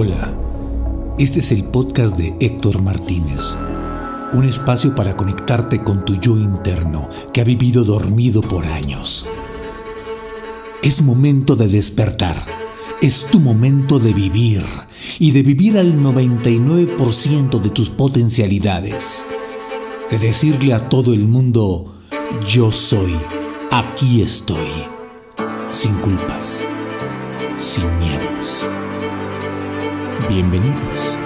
Hola, este es el podcast de Héctor Martínez, un espacio para conectarte con tu yo interno que ha vivido dormido por años. Es momento de despertar, es tu momento de vivir y de vivir al 99% de tus potencialidades, de decirle a todo el mundo, yo soy, aquí estoy, sin culpas, sin miedos. Bienvenidos.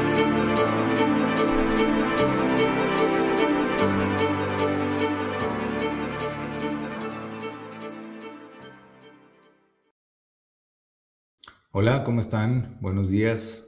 Hola, ¿cómo están? Buenos días.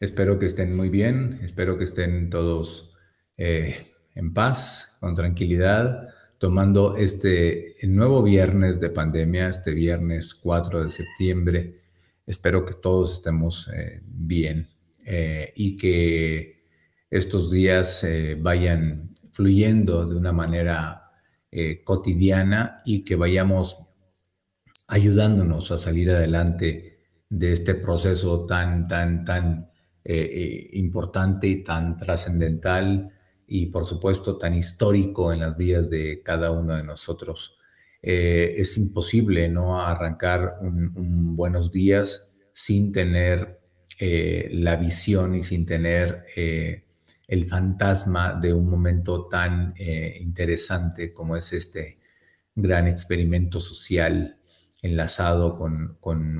Espero que estén muy bien, espero que estén todos eh, en paz, con tranquilidad, tomando este nuevo viernes de pandemia, este viernes 4 de septiembre Espero que todos estemos eh, bien eh, y que estos días eh, vayan fluyendo de una manera cotidiana y que vayamos ayudándonos a salir adelante de este proceso tan, tan, tan importante y tan trascendental y por supuesto tan histórico en las vidas de cada uno de nosotros. Eh, es imposible no arrancar un, buenos días sin tener eh, la visión y sin tener eh, el fantasma de un momento tan interesante como es este gran experimento social enlazado con,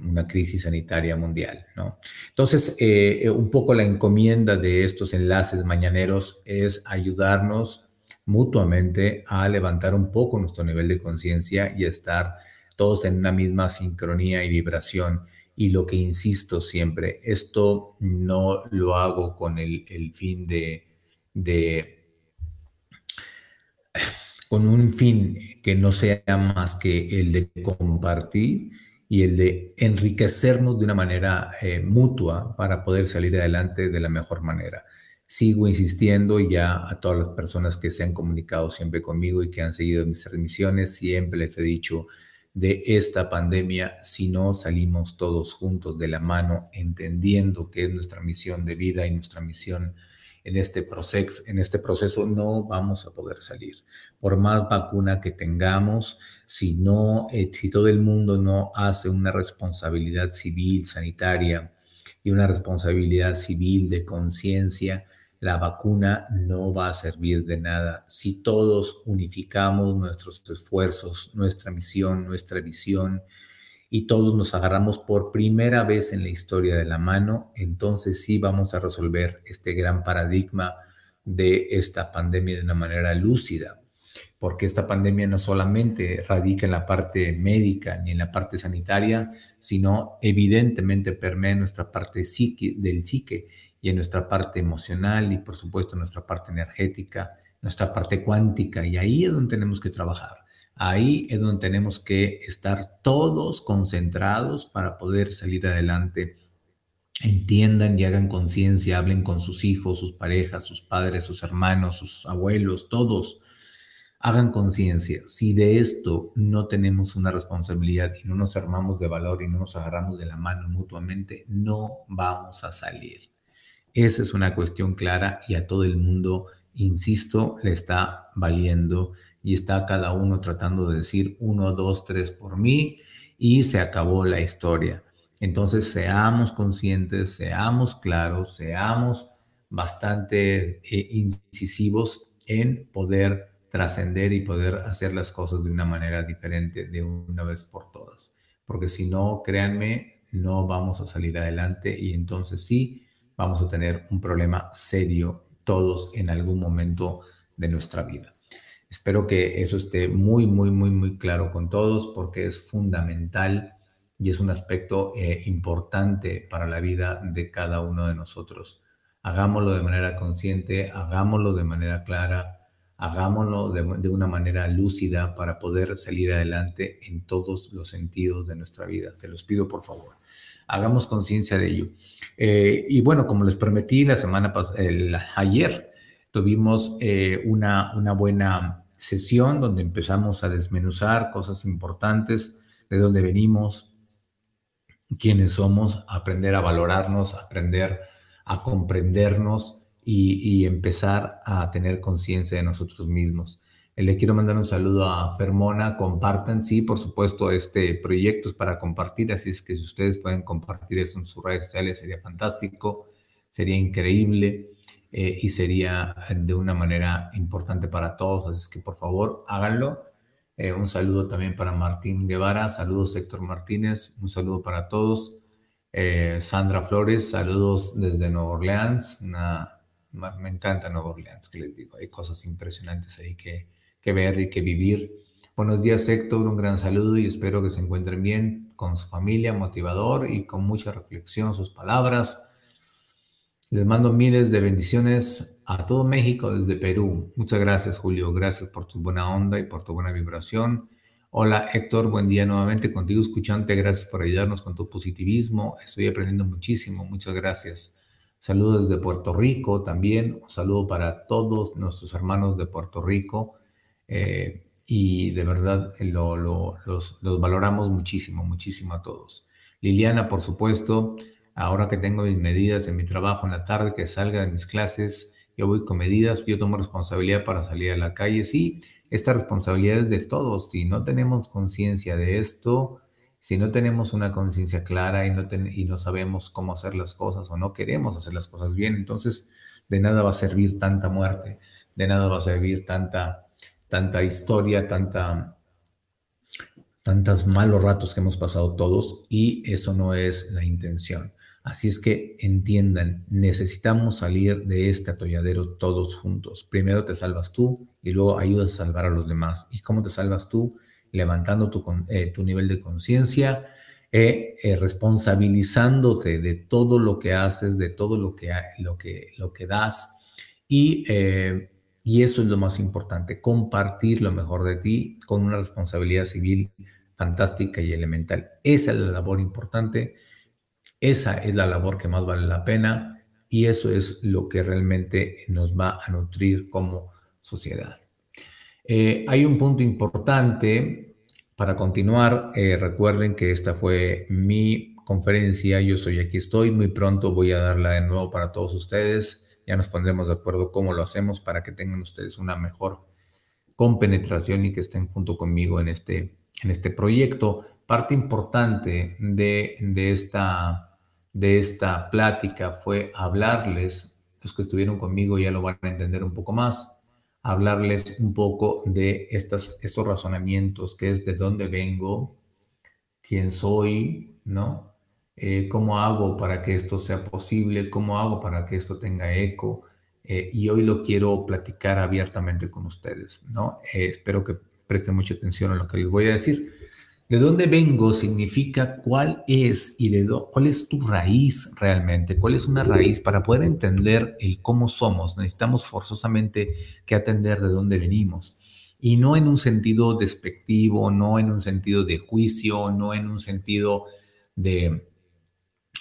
una crisis sanitaria mundial. ¿no? Entonces, un poco la encomienda de estos enlaces mañaneros es ayudarnos mutuamente a levantar un poco nuestro nivel de conciencia y estar todos en una misma sincronía y vibración. Y lo que insisto siempre, esto no lo hago con el, fin de, de, con un fin que no sea más que el de compartir y el de enriquecernos de una manera eh, mutua para poder salir adelante de la mejor manera sigo insistiendo ya a todas las personas que se han comunicado siempre conmigo y que han seguido mis transmisiones, siempre les he dicho de esta pandemia, si no salimos todos juntos de la mano, entendiendo que es nuestra misión de vida y nuestra misión en este proceso, en este proceso no vamos a poder salir. Por más vacuna que tengamos, si no, eh, si todo el mundo no hace una responsabilidad civil, sanitaria y una responsabilidad civil de conciencia, la vacuna no va a servir de nada. Si todos unificamos nuestros esfuerzos, nuestra misión, nuestra visión y todos nos agarramos por primera vez en la historia de la mano, entonces sí vamos a resolver este gran paradigma de esta pandemia de una manera lúcida, porque esta pandemia no solamente radica en la parte médica ni en la parte sanitaria, sino evidentemente permea nuestra parte psique, del psique y en nuestra parte emocional y por supuesto nuestra parte energética, nuestra parte cuántica. Y ahí es donde tenemos que trabajar. Ahí es donde tenemos que estar todos concentrados para poder salir adelante. Entiendan y hagan conciencia, hablen con sus hijos, sus parejas, sus padres, sus hermanos, sus abuelos, todos. Hagan conciencia. Si de esto no tenemos una responsabilidad y no nos armamos de valor y no nos agarramos de la mano mutuamente, no vamos a salir. Esa es una cuestión clara y a todo el mundo, insisto, le está valiendo y está cada uno tratando de decir uno, dos, tres por mí y se acabó la historia. Entonces, seamos conscientes, seamos claros, seamos bastante eh, incisivos en poder trascender y poder hacer las cosas de una manera diferente de una vez por todas. Porque si no, créanme, no vamos a salir adelante y entonces sí, vamos a tener un problema serio todos en algún momento de nuestra vida. Espero que eso esté muy, muy, muy, muy claro con todos porque es fundamental y es un aspecto eh, importante para la vida de cada uno de nosotros. Hagámoslo de manera consciente, hagámoslo de manera clara, hagámoslo de, de, una manera lúcida para poder salir adelante en todos los sentidos de nuestra vida. Se los pido por favor hagamos conciencia de ello. Eh, y bueno, como les prometí la semana pasada, ayer tuvimos eh, una, una buena sesión donde empezamos a desmenuzar cosas importantes de dónde venimos, quiénes somos, aprender a valorarnos, aprender a comprendernos y, empezar a tener conciencia de nosotros mismos. Eh, le quiero mandar un saludo a Fermona, compartan, sí, por supuesto, este proyecto es para compartir, así es que si ustedes pueden compartir esto en sus redes sociales sería fantástico, sería increíble eh, y sería de una manera importante para todos, así es que por favor háganlo. Eh, un saludo también para Martín Guevara, saludos Héctor Martínez, un saludo para todos. Sandra Flores, saludos desde Nueva Orleans, me encanta Nueva Orleans, que les digo, hay cosas impresionantes ahí que, que ver y que vivir. Buenos días Héctor, un gran saludo y espero que se encuentren bien con su familia, motivador y con mucha reflexión sus palabras. Les mando miles de bendiciones a todo México desde Perú. Muchas gracias Julio, gracias por tu buena onda y por tu buena vibración. Hola Héctor, buen día nuevamente contigo escuchante, gracias por ayudarnos con tu positivismo. Estoy aprendiendo muchísimo, muchas gracias. Saludos desde Puerto Rico también. Un saludo para todos nuestros hermanos de Puerto Rico. Eh, y de verdad los, los, valoramos muchísimo, muchísimo a todos. Liliana, por supuesto, ahora que tengo mis medidas en mi trabajo en la tarde, que salga de mis clases, yo voy con medidas, yo tomo responsabilidad para salir a la calle. Sí, esta responsabilidad es de todos. Si no tenemos conciencia de esto, si no tenemos una conciencia clara y no, y no sabemos cómo hacer las cosas o no queremos hacer las cosas bien, entonces de nada va a servir tanta muerte, de nada va a servir tanta, tanta historia, tantos malos ratos que hemos pasado todos y eso no es la intención. Así es que entiendan, necesitamos salir de este atolladero todos juntos. Primero te salvas tú y luego ayudas a salvar a los demás. ¿Y cómo te salvas tú? levantando tu, eh, nivel de conciencia, eh, eh, responsabilizándote de todo lo que haces, de todo lo que, lo que, lo que das. Y, y eso es lo más importante, compartir lo mejor de ti con una responsabilidad civil fantástica y elemental. Esa es la labor importante, esa es la labor que más vale la pena y eso es lo que realmente nos va a nutrir como sociedad. Eh, hay un punto importante para continuar. Eh, recuerden que esta fue mi conferencia. Yo soy aquí estoy. Muy pronto voy a darla de nuevo para todos ustedes. Ya nos pondremos de acuerdo cómo lo hacemos para que tengan ustedes una mejor compenetración y que estén junto conmigo en este, en este proyecto. Parte importante de, de, esta, de esta plática fue hablarles, los que estuvieron conmigo ya lo van a entender un poco más, hablarles un poco de estas, estos razonamientos, que es de dónde vengo, quién soy, ¿no? Eh, ¿Cómo hago para que esto sea posible? ¿Cómo hago para que esto tenga eco? Eh, y hoy lo quiero platicar abiertamente con ustedes, ¿no? Eh, espero que presten mucha atención a lo que les voy a decir. De dónde vengo significa cuál es y de cuál es tu raíz realmente, cuál es una raíz para poder entender el cómo somos. Necesitamos forzosamente que atender de dónde venimos y no en un sentido despectivo, no en un sentido de juicio, no en un sentido de,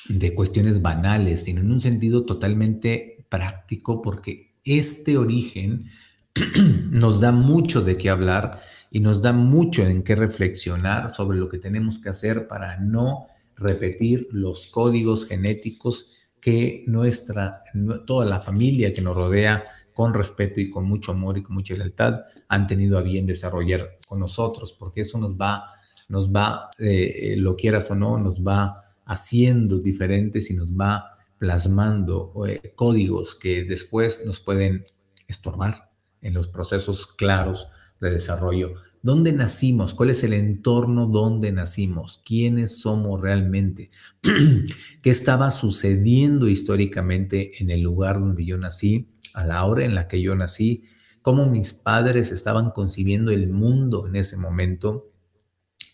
de cuestiones banales, sino en un sentido totalmente práctico porque este origen nos da mucho de qué hablar y nos da mucho en qué reflexionar sobre lo que tenemos que hacer para no repetir los códigos genéticos que nuestra, toda la familia que nos rodea con respeto y con mucho amor y con mucha lealtad han tenido a bien desarrollar con nosotros, porque eso nos va, nos va, eh, lo quieras o no, nos va haciendo diferentes y nos va plasmando eh, códigos que después nos pueden estorbar en los procesos claros de desarrollo. ¿Dónde nacimos? ¿Cuál es el entorno donde nacimos? ¿Quiénes somos realmente? ¿Qué estaba sucediendo históricamente en el lugar donde yo nací, a la hora en la que yo nací? ¿Cómo mis padres estaban concibiendo el mundo en ese momento?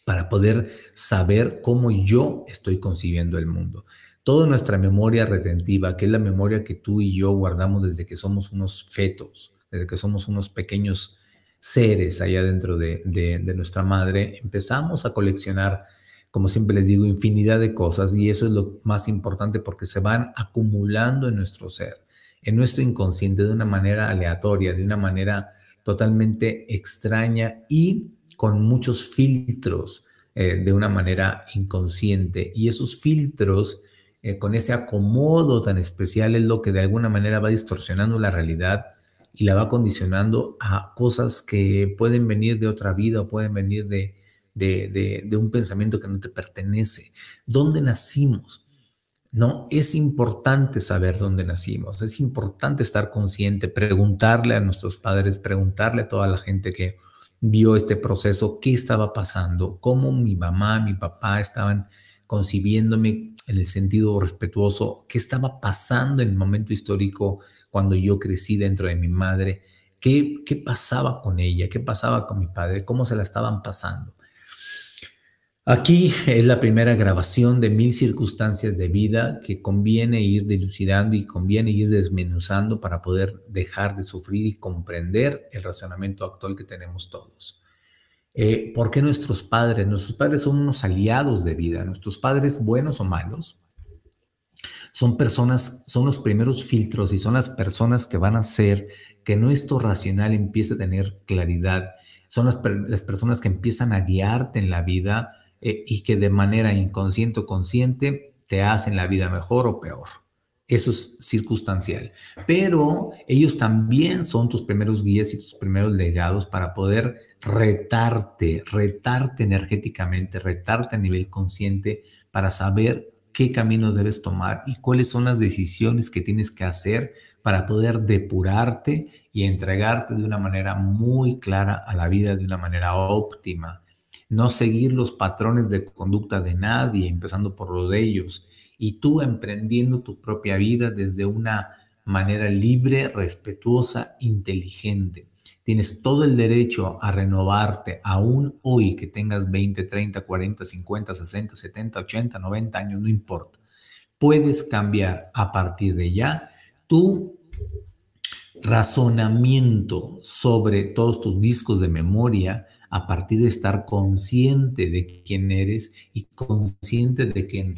Para poder saber cómo yo estoy concibiendo el mundo. Toda nuestra memoria retentiva, que es la memoria que tú y yo guardamos desde que somos unos fetos, desde que somos unos pequeños seres allá dentro de, nuestra madre, empezamos a coleccionar, como siempre les digo, infinidad de cosas y eso es lo más importante porque se van acumulando en nuestro ser, en nuestro inconsciente de una manera aleatoria, de una manera totalmente extraña y con muchos filtros eh, de una manera inconsciente. Y esos filtros, eh, con ese acomodo tan especial, es lo que de alguna manera va distorsionando la realidad y la va condicionando a cosas que pueden venir de otra vida o pueden venir de, de, un pensamiento que no te pertenece. ¿Dónde nacimos? No, es importante saber dónde nacimos, es importante estar consciente, preguntarle a nuestros padres, preguntarle a toda la gente que vio este proceso, qué estaba pasando, cómo mi mamá, mi papá estaban concibiéndome en el sentido respetuoso, qué estaba pasando en el momento histórico cuando yo crecí dentro de mi madre, qué, qué pasaba con ella, qué pasaba con mi padre, cómo se la estaban pasando. Aquí es la primera grabación de mil circunstancias de vida que conviene ir dilucidando y conviene ir desmenuzando para poder dejar de sufrir y comprender el razonamiento actual que tenemos todos. Eh, ¿Por nuestros padres? Nuestros padres son unos aliados de vida. Nuestros padres, buenos o malos, son personas, son los primeros filtros y son las personas que van a hacer que nuestro racional empiece a tener claridad. Son las personas que empiezan a guiarte en la vida eh, y que de manera inconsciente o consciente te hacen la vida mejor o peor. Eso es circunstancial. Pero ellos también son tus primeros guías y tus primeros legados para poder retarte, retarte energéticamente, retarte a nivel consciente para saber qué camino debes tomar y cuáles son las decisiones que tienes que hacer para poder depurarte y entregarte de una manera muy clara a la vida, de una manera óptima no seguir los patrones de conducta de nadie, empezando por lo de ellos, y tú emprendiendo tu propia vida desde una manera libre, respetuosa, inteligente. Tienes todo el derecho a renovarte, aún hoy que tengas 20, 30, 40, 50, 60, 70, 80, 90 años, no importa. Puedes cambiar a partir de ya tu razonamiento sobre todos tus discos de memoria, a partir de estar consciente de quién eres y consciente de que en,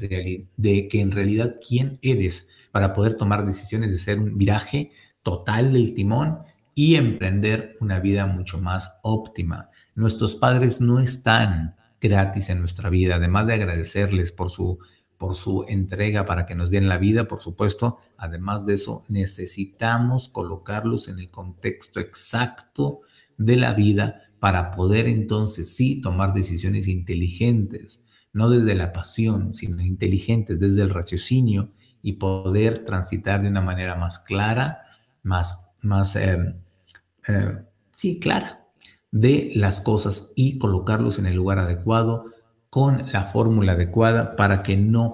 de que en realidad quién eres para poder tomar decisiones de ser un viraje total del timón y emprender una vida mucho más óptima. Nuestros padres no están gratis en nuestra vida, además de agradecerles por su, por su entrega para que nos den la vida, por supuesto, además de eso, necesitamos colocarlos en el contexto exacto de la vida para poder entonces sí tomar decisiones inteligentes, no desde la pasión, sino inteligentes desde el raciocinio y poder transitar de una manera más clara, más, más, em, em, sí, clara de las cosas y colocarlos en el lugar adecuado con la fórmula adecuada para que no,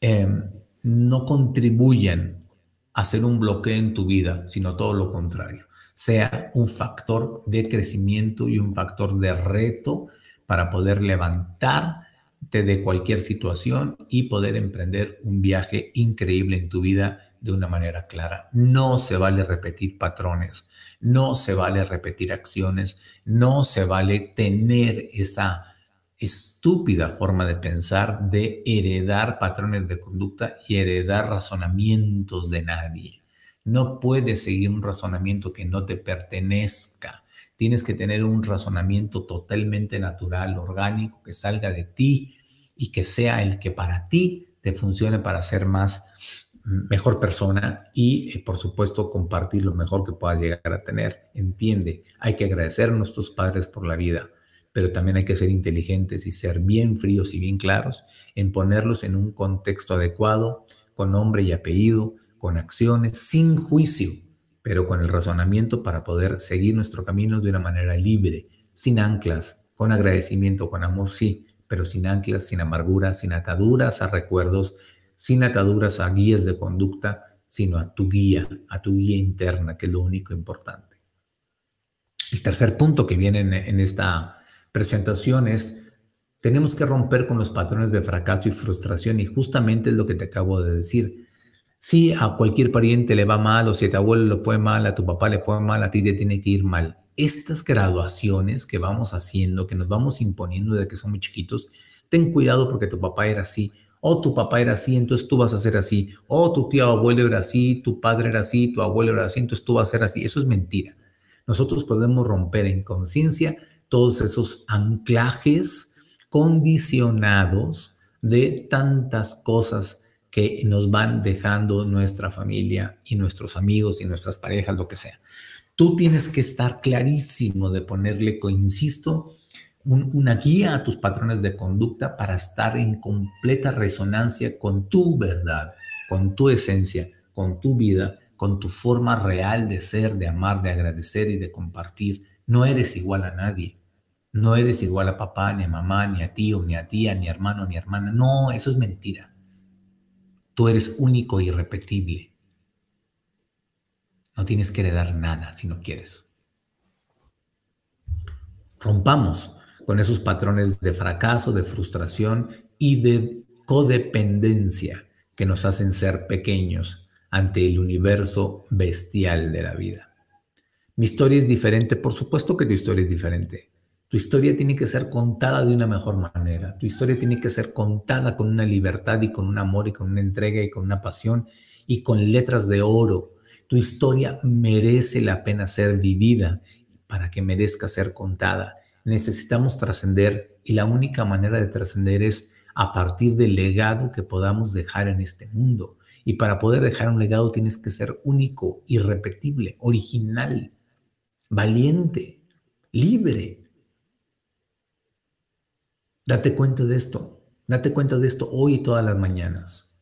em, no contribuyan a hacer un bloqueo en tu vida, sino todo lo contrario sea un factor de crecimiento y un factor de reto para poder levantarte de cualquier situación y poder emprender un viaje increíble en tu vida de una manera clara. No se vale repetir patrones, no se vale repetir acciones, no se vale tener esa estúpida forma de pensar de heredar patrones de conducta y heredar razonamientos de nadie. No puedes seguir un razonamiento que no te pertenezca. Tienes que tener un razonamiento totalmente natural, orgánico, que salga de ti y que sea el que para ti te funcione para ser más mejor persona y eh, por supuesto compartir lo mejor que puedas llegar a tener. Entiende, hay que agradecer a nuestros padres por la vida, pero también hay que ser inteligentes y ser bien fríos y bien claros en ponerlos en un contexto adecuado, con nombre y apellido, con acciones, sin juicio, pero con el razonamiento para poder seguir nuestro camino de una manera libre, sin anclas, con agradecimiento, con amor, sí, pero sin anclas, sin amargura, sin ataduras a recuerdos, sin ataduras a guías de conducta, sino a tu guía, a tu guía interna, que es lo único importante. El tercer punto que viene en, esta presentación es, tenemos que romper con los patrones de fracaso y frustración y justamente es lo que te acabo de decir. Si a cualquier pariente le va mal o si a tu abuelo le fue mal, a tu papá le fue mal, a ti te tiene que ir mal. Estas graduaciones que vamos haciendo, que nos vamos imponiendo desde que somos chiquitos, ten cuidado porque tu papá era así, o tu papá era así, entonces tú vas a ser así, o tu tío abuelo era así, tu padre era así, tu abuelo era así, entonces tú vas a ser así. Eso es mentira. Nosotros podemos romper en conciencia todos esos anclajes condicionados de tantas cosas que nos van dejando nuestra familia y nuestros amigos y nuestras parejas, lo que sea. Tú tienes que estar clarísimo de ponerle, insisto, una guía a tus patrones de conducta para estar en completa resonancia con tu verdad, con tu esencia, con tu vida, con tu forma real de ser, de amar, de agradecer y de compartir. No eres igual a nadie. No eres igual a papá, ni a mamá, ni a tío, ni a tía, ni hermano, ni hermana. No, eso es mentira. Tú eres único e irrepetible. No tienes que heredar nada si no quieres. Rompamos con esos patrones de fracaso, de frustración y de codependencia que nos hacen ser pequeños ante el universo bestial de la vida. Mi historia es diferente, por supuesto que tu historia es diferente. Tu historia tiene que ser contada de una mejor manera. Tu historia tiene que ser contada con una libertad y con un amor y con una entrega y con una pasión y con letras de oro. Tu historia merece la pena ser vivida para que merezca ser contada necesitamos trascender y la única manera de trascender es a partir del legado que podamos dejar en este mundo. Y para poder dejar un legado tienes que ser único, irrepetible, original, valiente, libre. Date cuenta de esto, date cuenta de esto hoy y todas las mañanas.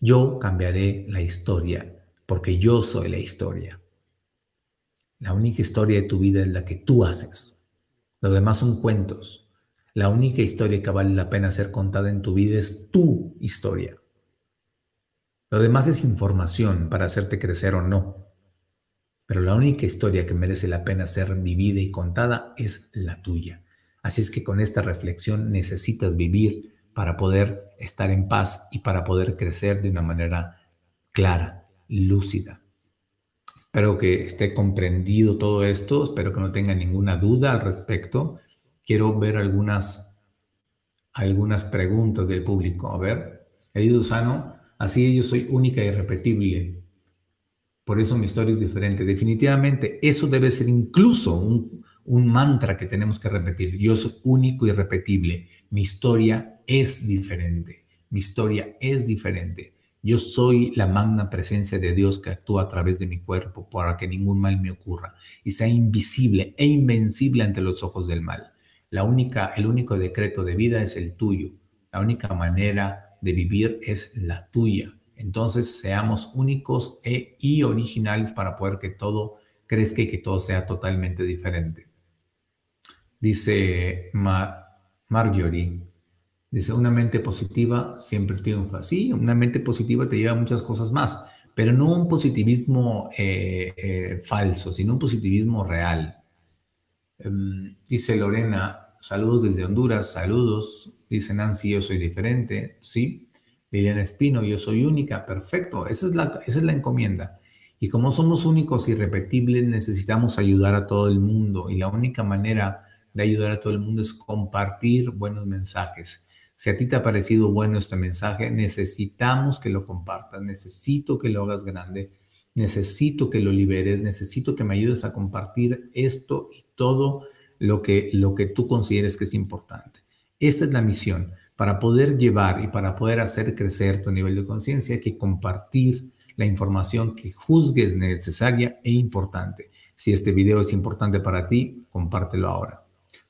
Yo cambiaré la historia porque yo soy la historia. La única historia de tu vida es la que tú haces. Lo demás son cuentos. La única historia que vale la pena ser contada en tu vida es tu historia. Lo demás es información para hacerte crecer o no. Pero la única historia que merece la pena ser vivida y contada es la tuya. Así es que con esta reflexión necesitas vivir para poder estar en paz y para poder crecer de una manera clara, lúcida. Espero que esté comprendido todo esto, espero que no tenga ninguna duda al respecto. Quiero ver algunas, algunas preguntas del público. A ver, Edido Sano, así yo soy única y irrepetible. Por eso mi historia es diferente. Definitivamente, eso debe ser incluso un, un mantra que tenemos que repetir. Yo soy único y irrepetible. Mi historia es diferente. Mi historia es diferente. Yo soy la magna presencia de Dios que actúa a través de mi cuerpo para que ningún mal me ocurra y sea invisible e invencible ante los ojos del mal. La única, el único decreto de vida es el tuyo. La única manera de vivir es la tuya. Entonces seamos únicos e, y originales para poder que todo crezca y que todo sea totalmente diferente. Dice Marjorie, Dice, una mente positiva siempre triunfa. Sí, una mente positiva te lleva a muchas cosas más, pero no un positivismo eh, eh, falso, sino un positivismo real. Em, dice Lorena, saludos desde Honduras, saludos. Dice Nancy, yo soy diferente. Sí. Liliana Espino, yo soy única. Perfecto, esa es la, esa es la encomienda. Y como somos únicos y repetibles, necesitamos ayudar a todo el mundo. Y la única manera de ayudar a todo el mundo es compartir buenos mensajes si a ti te ha parecido bueno este mensaje, necesitamos que lo compartas, necesito que lo hagas grande, necesito que lo liberes, necesito que me ayudes a compartir esto y todo lo que, lo que tú consideres que es importante. Esta es la misión. Para poder llevar y para poder hacer crecer tu nivel de conciencia, que compartir la información que juzgues necesaria e importante. Si este video es importante para ti, compártelo ahora.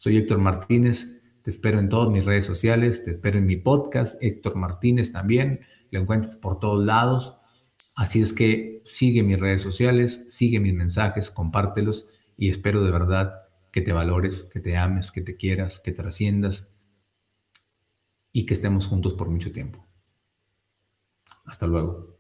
Soy Héctor Martínez te espero en todas mis redes sociales, te espero en mi podcast, Héctor Martínez también, lo encuentras por todos lados. Así es que sigue mis redes sociales, sigue mis mensajes, compártelos y espero de verdad que te valores, que te ames, que te quieras, que trasciendas y que estemos juntos por mucho tiempo. Hasta luego.